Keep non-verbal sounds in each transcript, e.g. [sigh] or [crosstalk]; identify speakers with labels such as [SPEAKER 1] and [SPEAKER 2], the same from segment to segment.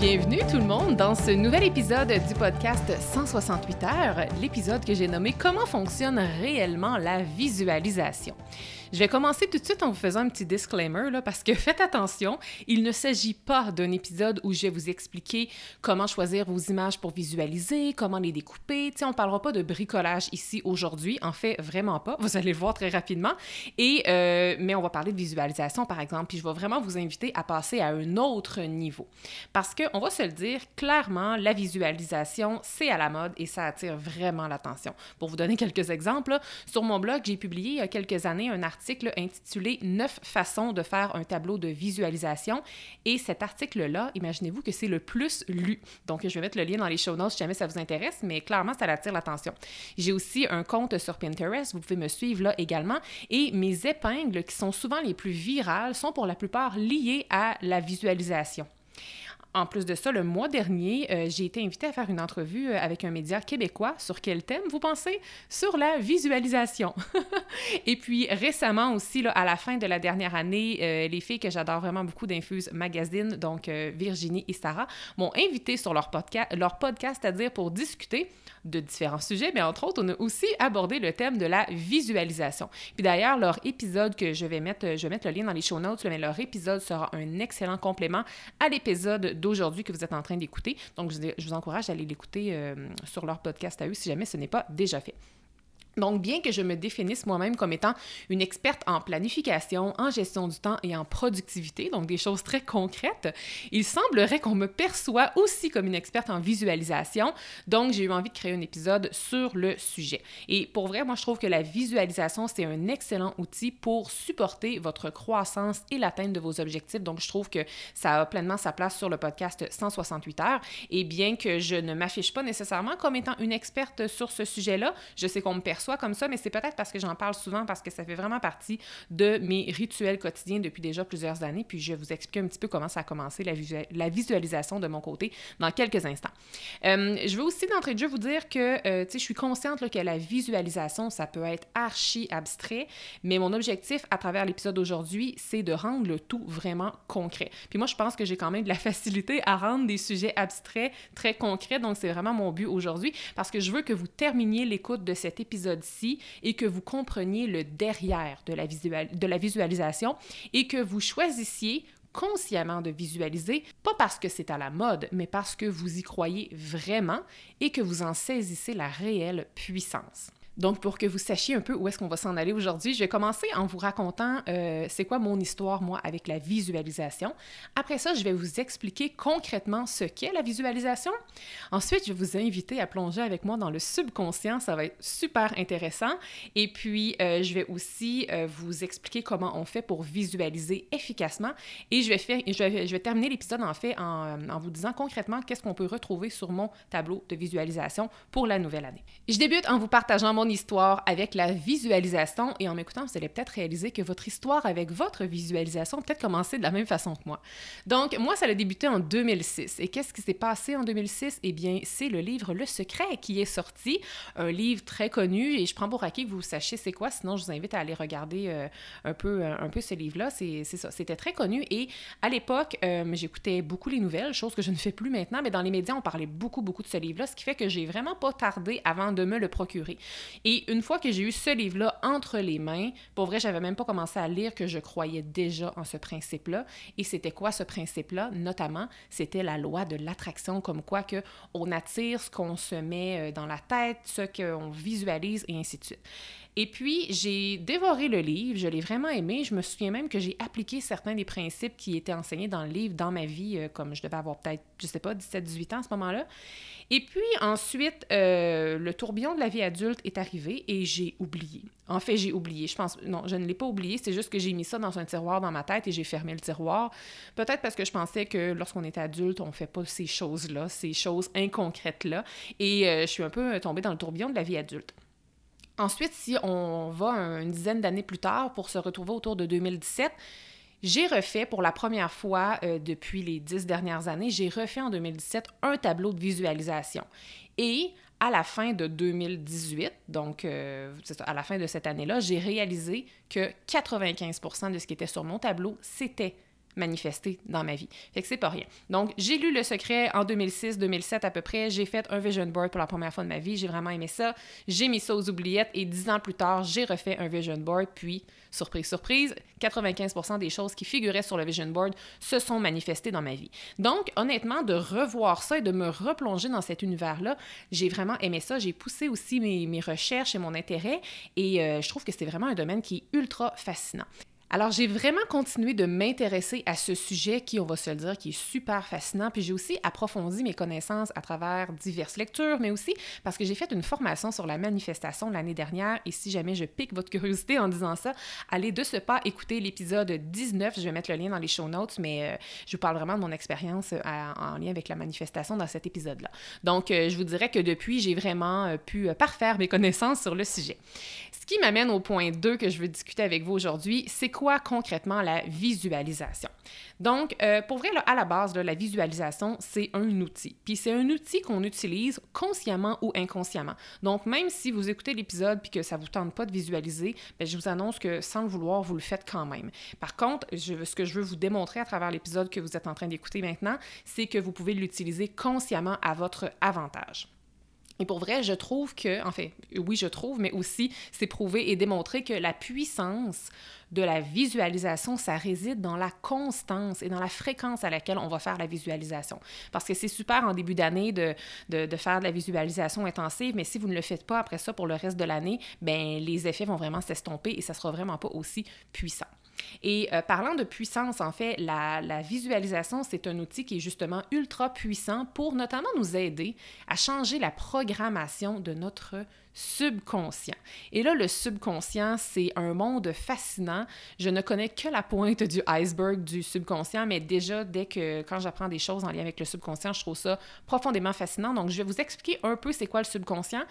[SPEAKER 1] Bienvenue tout le monde dans ce nouvel épisode du podcast 168 heures, l'épisode que j'ai nommé Comment fonctionne réellement la visualisation. Je vais commencer tout de suite en vous faisant un petit disclaimer, là, parce que [laughs] faites attention, il ne s'agit pas d'un épisode où je vais vous expliquer comment choisir vos images pour visualiser, comment les découper. on ne parlera pas de bricolage ici aujourd'hui, en fait, vraiment pas. Vous allez le voir très rapidement. Et, euh, mais on va parler de visualisation, par exemple, puis je vais vraiment vous inviter à passer à un autre niveau. Parce qu'on va se le dire, clairement, la visualisation, c'est à la mode et ça attire vraiment l'attention. Pour vous donner quelques exemples, sur mon blog, j'ai publié il y a quelques années un article article intitulé Neuf façons de faire un tableau de visualisation. Et cet article-là, imaginez-vous que c'est le plus lu. Donc, je vais mettre le lien dans les show notes si jamais ça vous intéresse, mais clairement, ça attire l'attention. J'ai aussi un compte sur Pinterest, vous pouvez me suivre là également. Et mes épingles, qui sont souvent les plus virales, sont pour la plupart liées à la visualisation. En plus de ça, le mois dernier, euh, j'ai été invitée à faire une entrevue euh, avec un média québécois. Sur quel thème, vous pensez? Sur la visualisation. [laughs] et puis récemment aussi, là, à la fin de la dernière année, euh, les filles que j'adore vraiment beaucoup d'Infuse Magazine, donc Virginie et Sarah, m'ont invité sur leur, podcast, leur podcast, c'est-à-dire pour discuter de différents sujets, mais entre autres, on a aussi abordé le thème de la visualisation. Puis d'ailleurs, leur épisode que je vais mettre, je vais mettre le lien dans les show notes, mais leur épisode sera un excellent complément à l'épisode d'aujourd'hui que vous êtes en train d'écouter. Donc, je, vous encourage à aller l'écouter euh, sur leur podcast à eux si jamais ce n'est pas déjà fait. Donc, bien que je me définisse moi-même comme étant une experte en planification, en gestion du temps et en productivité, donc des choses très concrètes, il semblerait qu'on me perçoit aussi comme une experte en visualisation. Donc, j'ai eu envie de créer un épisode sur le sujet. Et pour vrai, moi, je trouve que la visualisation, c'est un excellent outil pour supporter votre croissance et l'atteinte de vos objectifs. Donc, je trouve que ça a pleinement sa place sur le podcast 168 heures. Et bien que je ne m'affiche pas nécessairement comme étant une experte sur ce sujet-là, je sais qu'on me perçoit soit comme ça, mais c'est peut-être parce que j'en parle souvent, parce que ça fait vraiment partie de mes rituels quotidiens depuis déjà plusieurs années. Puis je vais vous expliquer un petit peu comment ça a commencé, la, visualisation de mon côté, dans quelques instants. Euh, je veux aussi d'entrée de jeu vous dire que, euh, je suis consciente que la visualisation, ça peut être archi abstrait, mais mon objectif à travers l'épisode d'aujourd'hui, c'est de rendre le tout vraiment concret. Puis moi, je pense que j'ai quand même de la facilité à rendre des sujets abstraits très concrets, donc c'est vraiment mon but aujourd'hui, parce que je veux que vous terminiez l'écoute de cet épisode et que vous compreniez le derrière de la visualisation et que vous choisissiez consciemment de visualiser, pas parce que c'est à la mode, mais parce que vous y croyez vraiment et que vous en saisissez la réelle puissance. Donc, pour que vous sachiez un peu où est-ce qu'on va s'en aller aujourd'hui, je vais commencer en vous racontant euh, c'est quoi mon histoire, moi, avec la visualisation. Après ça, je vais vous expliquer concrètement ce qu'est la visualisation. Ensuite, je vais vous inviter à plonger avec moi dans le subconscient. Ça va être super intéressant. Et puis, euh, je vais aussi euh, vous expliquer comment on fait pour visualiser efficacement. Et je vais, faire, je vais, je vais terminer l'épisode, en fait, en, en vous disant concrètement qu'est-ce qu'on peut retrouver sur mon tableau de visualisation pour la nouvelle année. Je débute en vous partageant mon histoire avec la visualisation et en m'écoutant, vous allez peut-être réaliser que votre histoire avec votre visualisation peut-être commencer de la même façon que moi. Donc, moi, ça a débuté en 2006. Et qu'est-ce qui s'est passé en 2006? Eh bien, c'est le livre Le Secret qui est sorti, un livre très connu et je prends pour acquis que vous sachiez c'est quoi, sinon je vous invite à aller regarder euh, un, peu, euh, un peu ce livre-là. C'est ça, c'était très connu et à l'époque, euh, j'écoutais beaucoup les nouvelles, chose que je ne fais plus maintenant, mais dans les médias, on parlait beaucoup, beaucoup de ce livre-là, ce qui fait que j'ai vraiment pas tardé avant de me le procurer. Et une fois que j'ai eu ce livre-là entre les mains, pour vrai, j'avais même pas commencé à lire que je croyais déjà en ce principe-là. Et c'était quoi ce principe-là? Notamment, c'était la loi de l'attraction, comme quoi on attire ce qu'on se met euh, dans la tête, ce qu'on visualise et ainsi de suite. Et puis, j'ai dévoré le livre, je l'ai vraiment aimé. Je me souviens même que j'ai appliqué certains des principes qui étaient enseignés dans le livre dans ma vie, euh, comme je devais avoir peut-être, je sais pas, 17-18 ans à ce moment-là. Et puis ensuite, euh, le tourbillon de la vie adulte est arrivé et j'ai oublié. En fait, j'ai oublié. Je pense, non, je ne l'ai pas oublié, c'est juste que j'ai mis ça dans un tiroir dans ma tête et j'ai fermé le tiroir. Peut-être parce que je pensais que lorsqu'on est adulte, on fait pas ces choses-là, ces choses inconcrètes-là. Et euh, je suis un peu tombée dans le tourbillon de la vie adulte. Ensuite, si on va une dizaine d'années plus tard pour se retrouver autour de 2017, j'ai refait pour la première fois euh, depuis les dix dernières années, j'ai refait en 2017 un tableau de visualisation. Et à la fin de 2018, donc euh, à la fin de cette année-là, j'ai réalisé que 95% de ce qui était sur mon tableau, c'était manifester dans ma vie. Fait que c'est pas rien. Donc, j'ai lu Le Secret en 2006-2007 à peu près. J'ai fait un vision board pour la première fois de ma vie. J'ai vraiment aimé ça. J'ai mis ça aux oubliettes et dix ans plus tard, j'ai refait un vision board. Puis, surprise, surprise, 95% des choses qui figuraient sur le vision board se sont manifestées dans ma vie. Donc, honnêtement, de revoir ça et de me replonger dans cet univers-là, j'ai vraiment aimé ça. J'ai poussé aussi mes, mes, recherches et mon intérêt et euh, je trouve que c'est vraiment un domaine qui est ultra fascinant. Alors, j'ai vraiment continué de m'intéresser à ce sujet qui, on va se le dire, qui est super fascinant. Puis j'ai aussi approfondi mes connaissances à travers diverses lectures, mais aussi parce que j'ai fait une formation sur la manifestation l'année dernière. Et si jamais je pique votre curiosité en disant ça, allez de ce pas écouter l'épisode 19. Je vais mettre le lien dans les show notes, mais euh, je vous parle vraiment de mon expérience euh, en lien avec la manifestation dans cet épisode-là. Donc, euh, je vous dirais que depuis, j'ai vraiment pu parfaire mes connaissances sur le sujet. Ce qui m'amène au point 2 que je veux discuter avec vous aujourd'hui, c'est concrètement la visualisation? Donc, euh, pour vrai, là, à la base, la visualisation, c'est un outil. Puis c'est un outil qu'on utilise consciemment ou inconsciemment. Donc, même si vous écoutez l'épisode puis que ça ne vous tente pas de visualiser, bien, je vous annonce que sans le vouloir, vous le faites quand même. Par contre, je, ce que je veux vous démontrer à travers l'épisode que vous êtes en train d'écouter maintenant, c'est que vous pouvez l'utiliser consciemment à votre avantage. Et pour vrai, je trouve que, en fait, oui, je trouve, mais aussi c'est prouvé et démontré que la puissance de la visualisation, ça réside dans la constance et dans la fréquence à laquelle on va faire la visualisation. Parce que c'est super en début d'année de, de, faire de la visualisation intensive, mais si vous ne le faites pas après ça pour le reste de l'année, ben les effets vont vraiment s'estomper et ça sera vraiment pas aussi puissant. Et euh, parlant de puissance, en fait, la, la visualisation, c'est un outil qui est justement ultra puissant pour notamment nous aider à changer la programmation de notre subconscient. Et là, le subconscient, c'est un monde fascinant. Je ne connais que la pointe du iceberg du subconscient, mais déjà, dès que quand j'apprends des choses en lien avec le subconscient, je trouve ça profondément fascinant. Donc, je vais vous expliquer un peu c'est quoi le subconscient.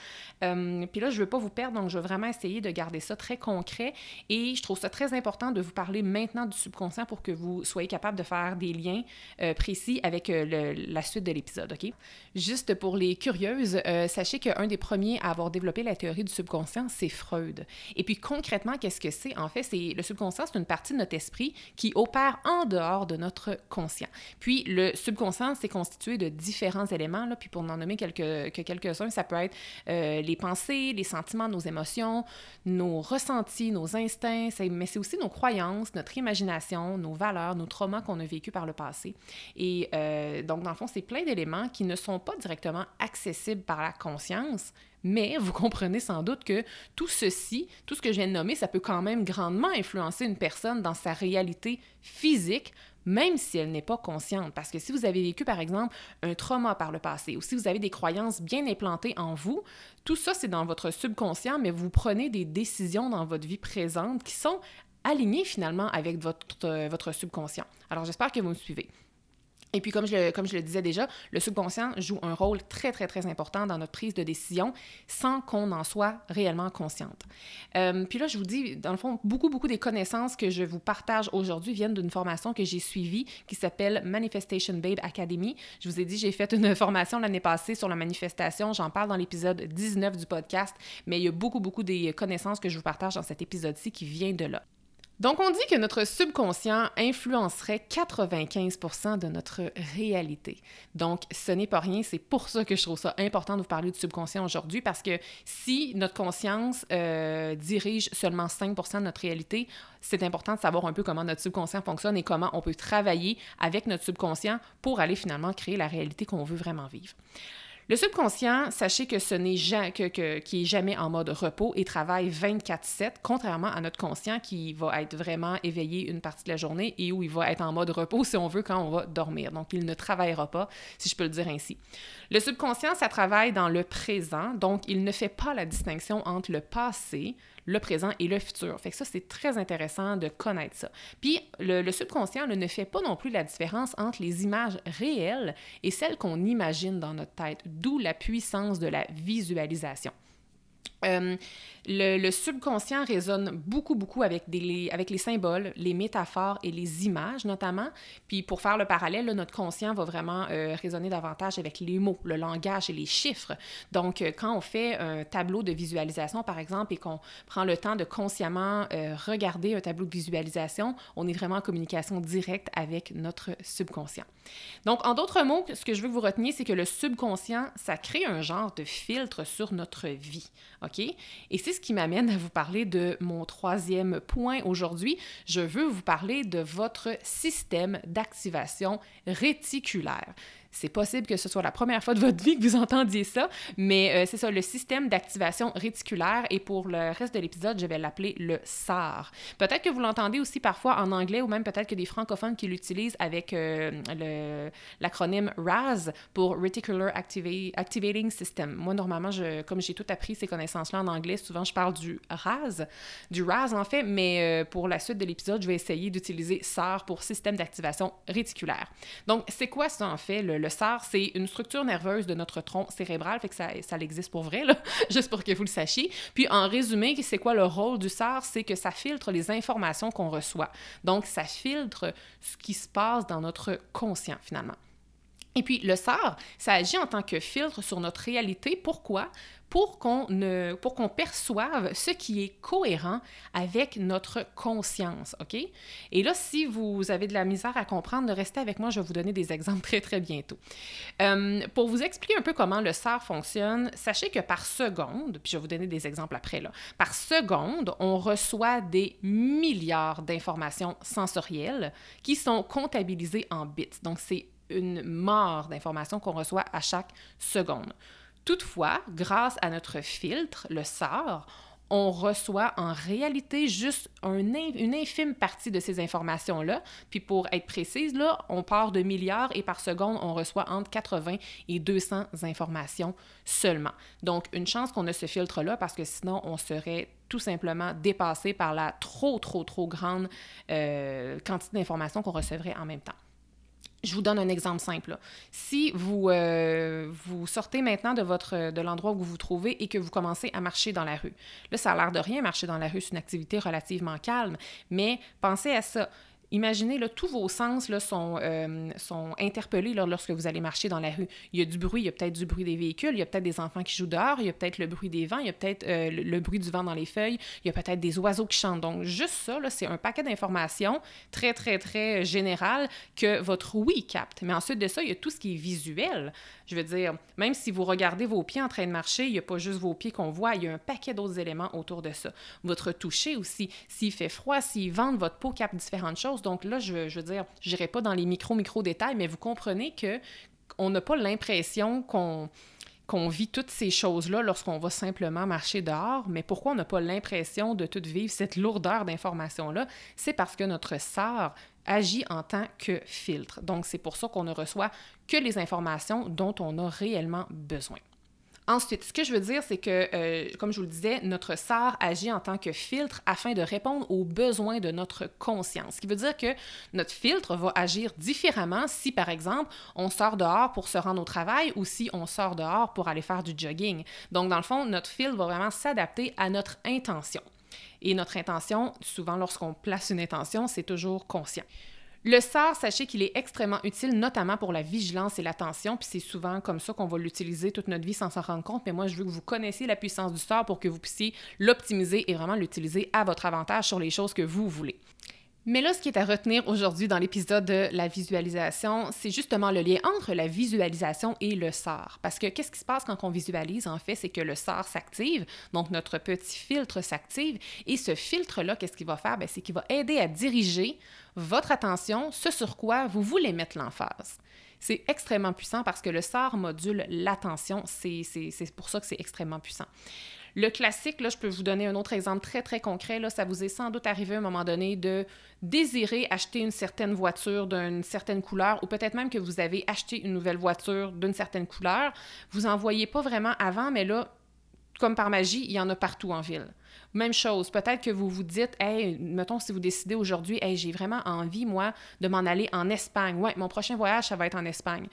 [SPEAKER 1] Euh, puis là, je ne veux pas vous perdre, donc je vais vraiment essayer de garder ça très concret. Et je trouve ça très important de vous parler maintenant du subconscient pour que vous soyez capable de faire des liens euh, précis avec euh, la suite de l'épisode, OK? Juste pour les curieuses, sachez qu'un des premiers à avoir développé la théorie du subconscient, c'est Freud. Et puis concrètement, qu'est-ce que c'est? En fait, c'est le subconscient, c'est une partie de notre esprit qui opère en dehors de notre conscient. Puis le subconscient, c'est constitué de différents éléments, là, puis pour n'en nommer quelques, que quelques-uns, ça peut être euh, les pensées, les sentiments, nos émotions, nos ressentis, nos instincts, mais c'est aussi nos croyances, notre imagination, nos valeurs, nos traumas qu'on a vécus par le passé. Et euh, donc, dans le fond, c'est plein d'éléments qui ne sont pas directement accessibles par la conscience, mais vous comprenez sans doute que tout ceci, tout ce que je viens de nommer, ça peut quand même grandement influencer une personne dans sa réalité physique, même si elle n'est pas consciente. Parce que si vous avez vécu, par exemple, un trauma par le passé, ou si vous avez des croyances bien implantées en vous, tout ça, c'est dans votre subconscient, mais vous prenez des décisions dans votre vie présente qui sont alignées finalement avec votre, votre subconscient. Alors, j'espère que vous me suivez. Et puis, comme je, le, disais déjà, le subconscient joue un rôle très, très, très important dans notre prise de décision sans qu'on en soit réellement consciente. Euh, puis là, je vous dis, dans le fond, beaucoup, beaucoup des connaissances que je vous partage aujourd'hui viennent d'une formation que j'ai suivie qui s'appelle Manifestation Babe Academy. Je vous ai dit, j'ai fait une [laughs] formation l'année passée sur la manifestation. J'en parle dans l'épisode 19 du podcast, mais il y a beaucoup, beaucoup des connaissances que je vous partage dans cet épisode-ci qui vient de là. Donc, on dit que notre subconscient influencerait 95% de notre réalité. Donc, ce n'est pas rien. C'est pour ça que je trouve ça important de vous parler du subconscient aujourd'hui, parce que si notre conscience euh, dirige seulement 5% de notre réalité, c'est important de savoir un peu comment notre subconscient fonctionne et comment on peut travailler avec notre subconscient pour aller finalement créer la réalité qu'on veut vraiment vivre. Le subconscient, sachez que ce n'est que, qui est jamais en mode repos et travaille 24/7, contrairement à notre conscient qui va être vraiment éveillé une partie de la journée et où il va être en mode repos si on veut quand on va dormir. Donc, il ne travaillera pas, si je peux le dire ainsi. Le subconscient, ça travaille dans le présent, donc il ne fait pas la distinction entre le passé, le présent et le futur. Fait ça, c'est très intéressant de connaître ça. Puis, le, subconscient ne fait pas non plus la différence entre les images réelles et celles qu'on imagine dans notre tête, d'où la puissance de la visualisation. Euh, le, subconscient résonne beaucoup, beaucoup avec, des, avec les symboles, les métaphores et les images notamment. Puis pour faire le parallèle, notre conscient va vraiment euh, résonner davantage avec les mots, le langage et les chiffres. Donc, euh, quand on fait un tableau de visualisation, par exemple, et qu'on prend le temps de consciemment regarder un tableau de visualisation, on est vraiment en communication directe avec notre subconscient. Donc, en d'autres mots, ce que je veux que vous reteniez, c'est que le subconscient, ça crée un genre de filtre sur notre vie. OK? Et c'est ce qui m'amène à vous parler de mon troisième point aujourd'hui. Je veux vous parler de votre système d'activation réticulaire. C'est possible que ce soit la première fois de votre vie que vous entendiez ça, mais euh, c'est ça, le système d'activation réticulaire. Et pour le reste de l'épisode, je vais l'appeler le SAR. Peut-être que vous l'entendez aussi parfois en anglais ou même peut-être que des francophones qui l'utilisent avec euh, l'acronyme RAS pour Reticular Activating System. Moi, normalement, je, comme j'ai tout appris ces connaissances-là en anglais, souvent je parle du RAS, du RAS en fait, mais euh, pour la suite de l'épisode, je vais essayer d'utiliser SAR pour système d'activation réticulaire. Donc, c'est quoi ça en fait, le le SAR, c'est une structure nerveuse de notre tronc cérébral, fait que ça, ça existe pour vrai, là, [laughs] juste pour que vous le sachiez. Puis en résumé, c'est quoi le rôle du SAR? C'est que ça filtre les informations qu'on reçoit. Donc, ça filtre ce qui se passe dans notre conscient, finalement. Et puis le SAR, ça agit en tant que filtre sur notre réalité. Pourquoi? pour qu'on perçoive ce qui est cohérent avec notre conscience, OK? Et là, si vous avez de la misère à comprendre, restez avec moi, je vais vous donner des exemples très, très bientôt. Euh, pour vous expliquer un peu comment le SAR fonctionne, sachez que par seconde, puis je vais vous donner des exemples après, là, par seconde, on reçoit des milliards d'informations sensorielles qui sont comptabilisées en bits. Donc, c'est une mort d'informations qu'on reçoit à chaque seconde. Toutefois, grâce à notre filtre, le SAR, on reçoit en réalité juste une infime partie de ces informations-là. Puis pour être précise, là, on part de milliards et par seconde, on reçoit entre 80 et 200 informations seulement. Donc, une chance qu'on a ce filtre-là parce que sinon, on serait tout simplement dépassé par la trop, trop, trop grande euh, quantité d'informations qu'on recevrait en même temps. Je vous donne un exemple simple. Si vous, euh, vous sortez maintenant de, de l'endroit où vous vous trouvez et que vous commencez à marcher dans la rue, là, ça a l'air de rien, marcher dans la rue, c'est une activité relativement calme, mais pensez à ça. Imaginez, là, tous vos sens là, sont, euh, sont interpellés lorsque vous allez marcher dans la rue. Il y a du bruit, il y a peut-être du bruit des véhicules, il y a peut-être des enfants qui jouent dehors, il y a peut-être le bruit des vents, il y a peut-être euh, le, bruit du vent dans les feuilles, il y a peut-être des oiseaux qui chantent. Donc, juste ça, c'est un paquet d'informations très, très, très général que votre oui capte. Mais ensuite de ça, il y a tout ce qui est visuel. Je veux dire, même si vous regardez vos pieds en train de marcher, il n'y a pas juste vos pieds qu'on voit, il y a un paquet d'autres éléments autour de ça. Votre toucher aussi. S'il fait froid, s'il vente, votre peau capte différentes choses. Donc là, je, veux dire, je n'irai pas dans les micro-micro détails, mais vous comprenez que on n'a pas l'impression qu'on qu'on vit toutes ces choses-là lorsqu'on va simplement marcher dehors, mais pourquoi on n'a pas l'impression de tout vivre cette lourdeur d'informations-là? C'est parce que notre sort agit en tant que filtre. Donc, c'est pour ça qu'on ne reçoit que les informations dont on a réellement besoin. Ensuite, ce que je veux dire, c'est que, euh, comme je vous le disais, notre SAR agit en tant que filtre afin de répondre aux besoins de notre conscience. Ce qui veut dire que notre filtre va agir différemment si, par exemple, on sort dehors pour se rendre au travail ou si on sort dehors pour aller faire du jogging. Donc, dans le fond, notre filtre va vraiment s'adapter à notre intention. Et notre intention, souvent lorsqu'on place une intention, c'est toujours conscient. Le SAR, sachez qu'il est extrêmement utile, notamment pour la vigilance et l'attention, puis c'est souvent comme ça qu'on va l'utiliser toute notre vie sans s'en rendre compte, mais moi, je veux que vous connaissiez la puissance du SAR pour que vous puissiez l'optimiser et vraiment l'utiliser à votre avantage sur les choses que vous voulez. Mais là, ce qui est à retenir aujourd'hui dans l'épisode de la visualisation, c'est justement le lien entre la visualisation et le SAR. Parce que qu'est-ce qui se passe quand on visualise, en fait, c'est que le SAR s'active, donc notre petit filtre s'active, et ce filtre-là, qu'est-ce qu'il va faire? Ben, c'est qu'il va aider à diriger votre attention, ce sur quoi vous voulez mettre l'emphase. C'est extrêmement puissant parce que le SAR module l'attention. C'est pour ça que c'est extrêmement puissant. Le classique, là, je peux vous donner un autre exemple très, très concret. Là, ça vous est sans doute arrivé à un moment donné de désirer acheter une certaine voiture d'une certaine couleur ou peut-être même que vous avez acheté une nouvelle voiture d'une certaine couleur. Vous n'en voyez pas vraiment avant, mais là, comme par magie, il y en a partout en ville. Même chose, peut-être que vous vous dites, hey, mettons si vous décidez aujourd'hui, hey, j'ai vraiment envie, moi, de m'en aller en Espagne. Ouais, mon prochain voyage, ça va être en Espagne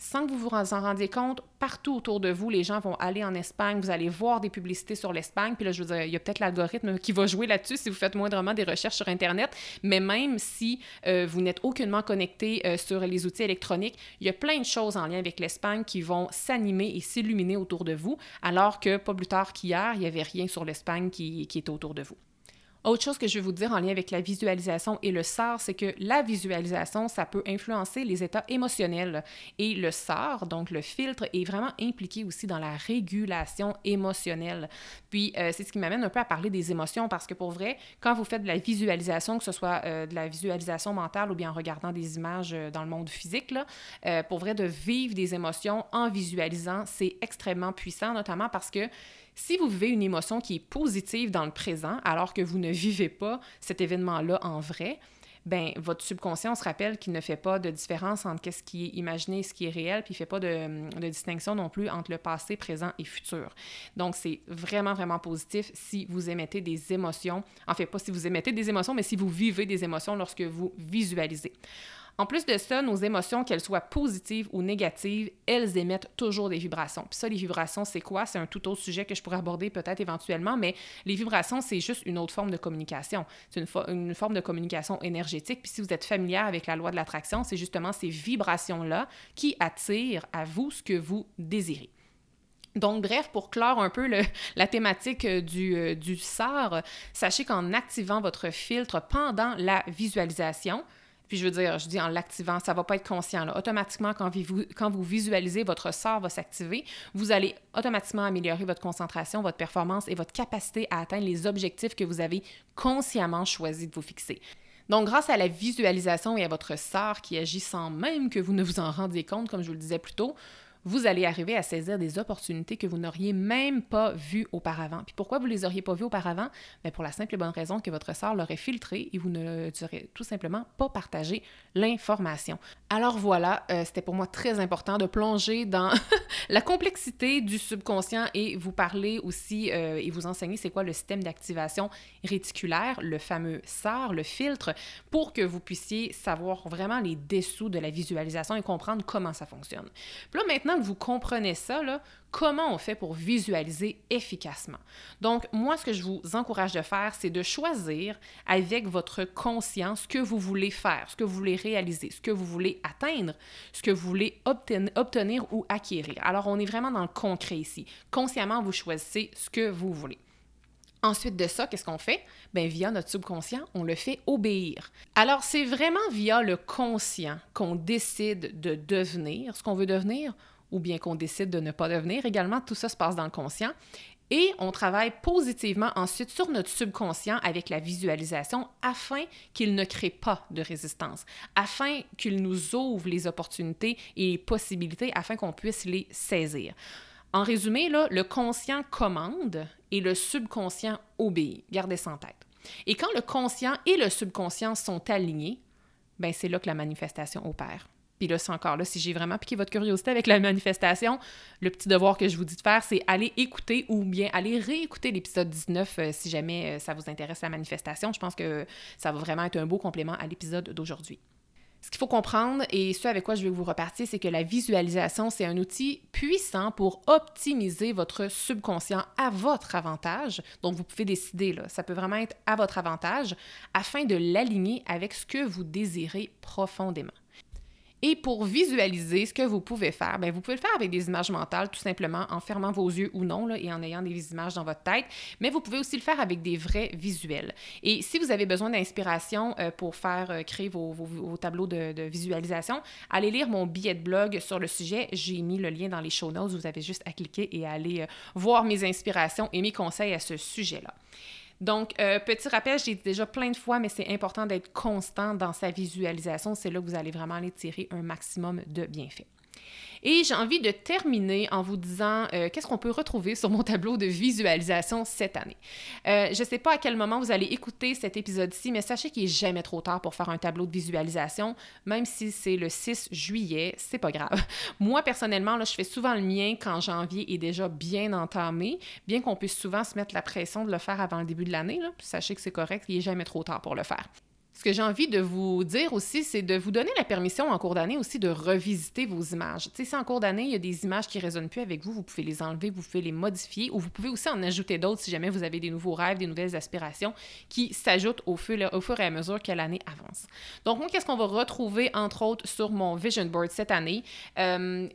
[SPEAKER 1] sans que vous vous en rendiez compte, partout autour de vous, les gens vont aller en Espagne, vous allez voir des publicités sur l'Espagne, puis là, je veux dire, il y a peut-être l'algorithme qui va jouer là-dessus si vous faites moindrement des recherches sur Internet, mais même si euh, vous n'êtes aucunement connecté euh, sur les outils électroniques, il y a plein de choses en lien avec l'Espagne qui vont s'animer et s'illuminer autour de vous, alors que pas plus tard qu'hier, il n'y avait rien sur l'Espagne qui, qui était autour de vous. Autre chose que je vais vous dire en lien avec la visualisation et le SAR, c'est que la visualisation, ça peut influencer les états émotionnels. Et le SAR, donc le filtre, est vraiment impliqué aussi dans la régulation émotionnelle. Puis, euh, c'est ce qui m'amène un peu à parler des émotions parce que pour vrai, quand vous faites de la visualisation, que ce soit euh, de la visualisation mentale ou bien en regardant des images euh, dans le monde physique, là, pour vrai, de vivre des émotions en visualisant, c'est extrêmement puissant, notamment parce que si vous vivez une émotion qui est positive dans le présent, alors que vous ne vivez pas cet événement-là en vrai, ben votre subconscient se rappelle qu'il ne fait pas de différence entre ce qui est imaginé et ce qui est réel, puis il ne fait pas de, de, distinction non plus entre le passé, présent et futur. Donc, c'est vraiment, vraiment positif si vous émettez des émotions. En fait, pas si vous émettez des émotions, mais si vous vivez des émotions lorsque vous visualisez. En plus de ça, nos émotions, qu'elles soient positives ou négatives, elles émettent toujours des vibrations. Puis ça, les vibrations, c'est quoi? C'est un tout autre sujet que je pourrais aborder peut-être éventuellement, mais les vibrations, c'est juste une autre forme de communication. C'est une, forme de communication énergétique. Puis si vous êtes familière avec la loi de l'attraction, c'est justement ces vibrations-là qui attirent à vous ce que vous désirez. Donc, bref, pour clore un peu [laughs] la thématique euh, du, euh, du SAR, sachez qu'en activant votre filtre pendant la visualisation, puis je veux dire, je dis en l'activant, ça va pas être conscient. Là. Automatiquement, quand vous, quand vous visualisez, votre sort va s'activer. Vous allez automatiquement améliorer votre concentration, votre performance et votre capacité à atteindre les objectifs que vous avez consciemment choisi de vous fixer. Donc, grâce à la visualisation et à votre sort qui agit sans même que vous ne vous en rendiez compte, comme je vous le disais plus tôt, vous allez arriver à saisir des opportunités que vous n'auriez même pas vues auparavant. Puis pourquoi vous ne les auriez pas vues auparavant? Bien pour la simple et bonne raison que votre sœur l'aurait filtré et vous ne aurez tout simplement pas partagé l'information. Alors voilà, euh, c'était pour moi très important de plonger dans [laughs] la complexité du subconscient et vous parler aussi euh, et vous enseigner c'est quoi le système d'activation réticulaire, le fameux SAR, le filtre, pour que vous puissiez savoir vraiment les dessous de la visualisation et comprendre comment ça fonctionne. Là, maintenant, que vous comprenez ça, comment on fait pour visualiser efficacement? Donc, moi, ce que je vous encourage de faire, c'est de choisir avec votre conscience ce que vous voulez faire, ce que vous voulez réaliser, ce que vous voulez atteindre, ce que vous voulez obtenir ou acquérir. Alors, on est vraiment dans le concret ici. Consciemment, vous choisissez ce que vous voulez. Ensuite de ça, qu'est-ce qu'on fait? Bien, via notre subconscient, on le fait obéir. Alors, c'est vraiment via le conscient qu'on décide de devenir ce qu'on veut devenir ou bien qu'on décide de ne pas devenir. Également, tout ça se passe dans le conscient. Et on travaille positivement ensuite sur notre subconscient avec la visualisation afin qu'il ne crée pas de résistance, afin qu'il nous ouvre les opportunités et les possibilités afin qu'on puisse les saisir. En résumé, là, le conscient commande et le subconscient obéit. Gardez ça en tête. Et quand le conscient et le subconscient sont alignés, ben c'est là que la manifestation opère. Puis là, c'est encore là, si j'ai vraiment piqué votre curiosité avec la manifestation, le petit devoir que je vous dis de faire, c'est aller écouter ou bien aller réécouter l'épisode 19 euh, si jamais euh, ça vous intéresse la manifestation. Je pense que ça va vraiment être un beau complément à l'épisode d'aujourd'hui. Ce qu'il faut comprendre, et ce avec quoi je vais vous repartir, c'est que la visualisation, c'est un outil puissant pour optimiser votre subconscient à votre avantage. Donc, vous pouvez décider, là, ça peut vraiment être à votre avantage afin de l'aligner avec ce que vous désirez profondément. Et pour visualiser ce que vous pouvez faire, bien, vous pouvez le faire avec des images mentales, tout simplement en fermant vos yeux ou non et en ayant des images dans votre tête, mais vous pouvez aussi le faire avec des vrais visuels. Et si vous avez besoin d'inspiration euh, pour faire euh, créer vos, tableaux de, visualisation, allez lire mon billet de blog sur le sujet. J'ai mis le lien dans les show notes. Vous avez juste à cliquer et aller euh, voir mes inspirations et mes conseils à ce sujet-là. Donc, euh, petit rappel, j'ai dit déjà plein de fois, mais c'est important d'être constant dans sa visualisation. C'est là que vous allez vraiment aller tirer un maximum de bienfaits. Et j'ai envie de terminer en vous disant euh, qu'est-ce qu'on peut retrouver sur mon tableau de visualisation cette année. Euh, je ne sais pas à quel moment vous allez écouter cet épisode-ci, mais sachez qu'il n'est jamais trop tard pour faire un tableau de visualisation, même si c'est le 6 juillet, c'est pas grave. [laughs] Moi, personnellement, je fais souvent le mien quand janvier est déjà bien entamé, bien qu'on puisse souvent se mettre la pression de le faire avant le début de l'année. Sachez que c'est correct, il n'est jamais trop tard pour le faire. Ce que j'ai envie de vous dire aussi, c'est de vous donner la permission en cours d'année aussi de revisiter vos images. Tu sais, si en cours d'année, il y a des images qui ne résonnent plus avec vous, vous pouvez les enlever, vous pouvez les modifier ou vous pouvez aussi en ajouter d'autres si jamais vous avez des nouveaux rêves, des nouvelles aspirations qui s'ajoutent au fur, et à mesure que l'année avance. Donc, moi, qu'est-ce qu'on va retrouver, entre autres, sur mon vision board cette année? Euh,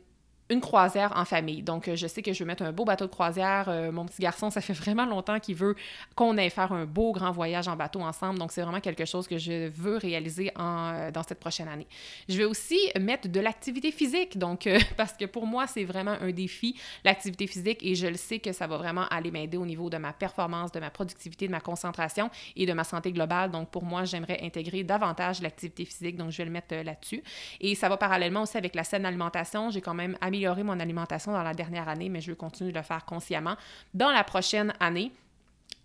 [SPEAKER 1] une croisière en famille. Donc, euh, je sais que je vais mettre un beau bateau de croisière. Euh, mon petit garçon, ça fait vraiment longtemps qu'il veut qu'on aille faire un beau grand voyage en bateau ensemble. Donc, c'est vraiment quelque chose que je veux réaliser en, euh, dans cette prochaine année. Je vais aussi mettre de l'activité physique. Donc, [laughs] parce que pour moi, c'est vraiment un défi, l'activité physique. Et je le sais que ça va vraiment aller m'aider au niveau de ma performance, de ma productivité, de ma concentration et de ma santé globale. Donc, pour moi, j'aimerais intégrer davantage l'activité physique. Donc, je vais le mettre là-dessus. Et ça va parallèlement aussi avec la saine alimentation. J'ai quand même amélioré mon alimentation dans la dernière année, mais je veux continuer de le faire consciemment dans la prochaine année.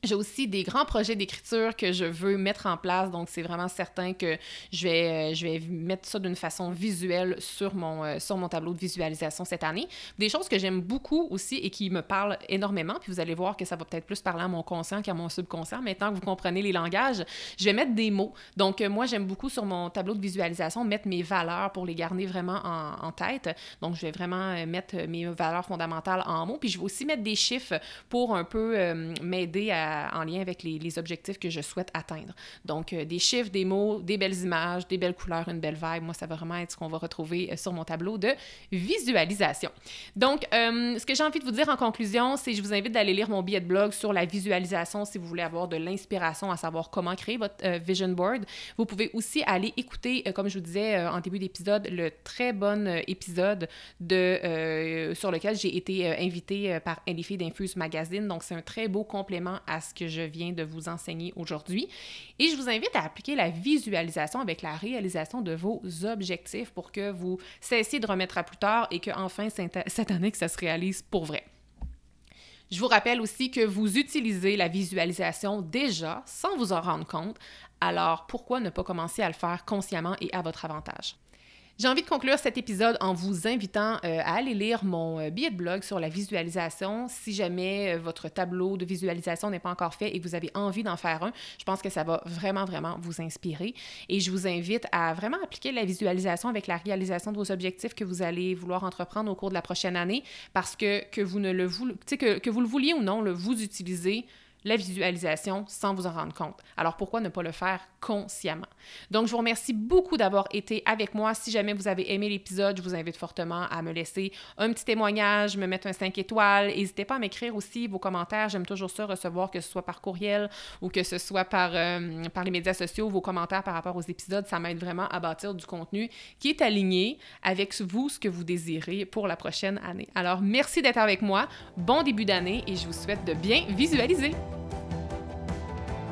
[SPEAKER 1] J'ai aussi des grands projets d'écriture que je veux mettre en place, donc c'est vraiment certain que je vais, euh, je vais mettre ça d'une façon visuelle sur mon, euh, sur mon tableau de visualisation cette année. Des choses que j'aime beaucoup aussi et qui me parlent énormément, puis vous allez voir que ça va peut-être plus parler à mon conscient qu'à mon subconscient. Maintenant que vous comprenez les langages, je vais mettre des mots. Donc euh, moi, j'aime beaucoup sur mon tableau de visualisation mettre mes valeurs pour les garder vraiment en, en tête. Donc je vais vraiment mettre mes valeurs fondamentales en mots, puis je vais aussi mettre des chiffres pour un peu m'aider à en lien avec les, objectifs que je souhaite atteindre. Donc, euh, des chiffres, des mots, des belles images, des belles couleurs, une belle vibe. Moi, ça va vraiment être ce qu'on va retrouver euh, sur mon tableau de visualisation. Donc, euh, ce que j'ai envie de vous dire en conclusion, c'est que je vous invite d'aller lire mon billet de blog sur la visualisation si vous voulez avoir de l'inspiration à savoir comment créer votre vision board. Vous pouvez aussi aller écouter, comme je vous disais en début d'épisode, le très bon épisode de, sur lequel j'ai été invitée par Elifie d'Infuse Magazine. Donc, c'est un très beau complément à ce que je viens de vous enseigner aujourd'hui. Et je vous invite à appliquer la visualisation avec la réalisation de vos objectifs pour que vous cessiez de remettre à plus tard et que enfin cette année que ça se réalise pour vrai. Je vous rappelle aussi que vous utilisez la visualisation déjà sans vous en rendre compte, alors pourquoi ne pas commencer à le faire consciemment et à votre avantage? J'ai envie de conclure cet épisode en vous invitant euh, à aller lire mon euh, billet de blog sur la visualisation. Si jamais euh, votre tableau de visualisation n'est pas encore fait et que vous avez envie d'en faire un, je pense que ça va vraiment, vraiment vous inspirer. Et je vous invite à vraiment appliquer la visualisation avec la réalisation de vos objectifs que vous allez vouloir entreprendre au cours de la prochaine année parce que, que vous ne le que vous le vouliez ou non, le, vous utilisez la visualisation sans vous en rendre compte. Alors pourquoi ne pas le faire consciemment? Donc je vous remercie beaucoup d'avoir été avec moi. Si jamais vous avez aimé l'épisode, je vous invite fortement à me laisser un petit témoignage, me mettre un 5 étoiles. N'hésitez pas à m'écrire aussi vos commentaires. J'aime toujours ça, recevoir que ce soit par courriel ou que ce soit par, euh, par les médias sociaux, vos commentaires par rapport aux épisodes. Ça m'aide vraiment à bâtir du contenu qui est aligné avec vous, ce que vous désirez pour la prochaine année. Alors merci d'être avec moi. Bon début d'année et je vous souhaite de bien visualiser.